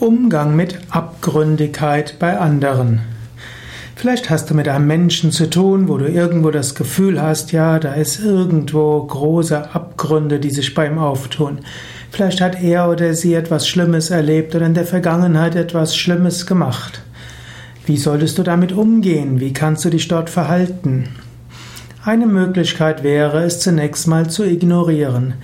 Umgang mit Abgründigkeit bei anderen. Vielleicht hast du mit einem Menschen zu tun, wo du irgendwo das Gefühl hast, ja, da ist irgendwo große Abgründe, die sich beim auftun. Vielleicht hat er oder sie etwas Schlimmes erlebt oder in der Vergangenheit etwas Schlimmes gemacht. Wie solltest du damit umgehen? Wie kannst du dich dort verhalten? Eine Möglichkeit wäre es zunächst mal zu ignorieren.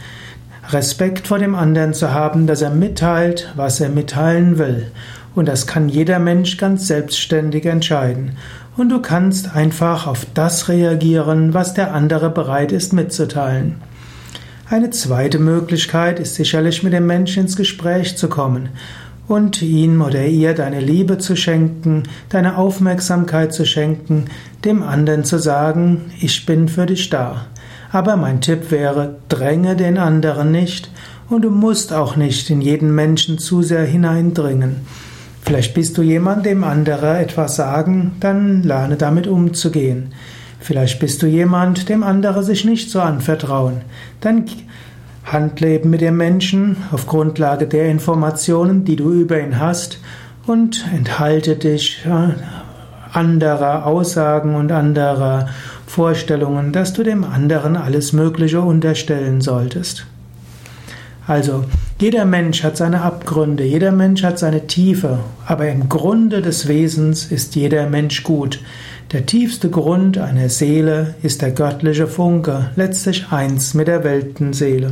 Respekt vor dem anderen zu haben, dass er mitteilt, was er mitteilen will. Und das kann jeder Mensch ganz selbstständig entscheiden. Und du kannst einfach auf das reagieren, was der andere bereit ist mitzuteilen. Eine zweite Möglichkeit ist sicherlich mit dem Menschen ins Gespräch zu kommen und ihm oder ihr deine Liebe zu schenken, deine Aufmerksamkeit zu schenken, dem anderen zu sagen, ich bin für dich da. Aber mein Tipp wäre, dränge den anderen nicht und du musst auch nicht in jeden Menschen zu sehr hineindringen. Vielleicht bist du jemand, dem andere etwas sagen, dann lerne damit umzugehen. Vielleicht bist du jemand, dem andere sich nicht so anvertrauen. Dann handleben mit dem Menschen auf Grundlage der Informationen, die du über ihn hast und enthalte dich anderer Aussagen und anderer Vorstellungen, dass du dem anderen alles Mögliche unterstellen solltest. Also, jeder Mensch hat seine Abgründe, jeder Mensch hat seine Tiefe, aber im Grunde des Wesens ist jeder Mensch gut. Der tiefste Grund einer Seele ist der göttliche Funke, letztlich eins mit der Weltenseele.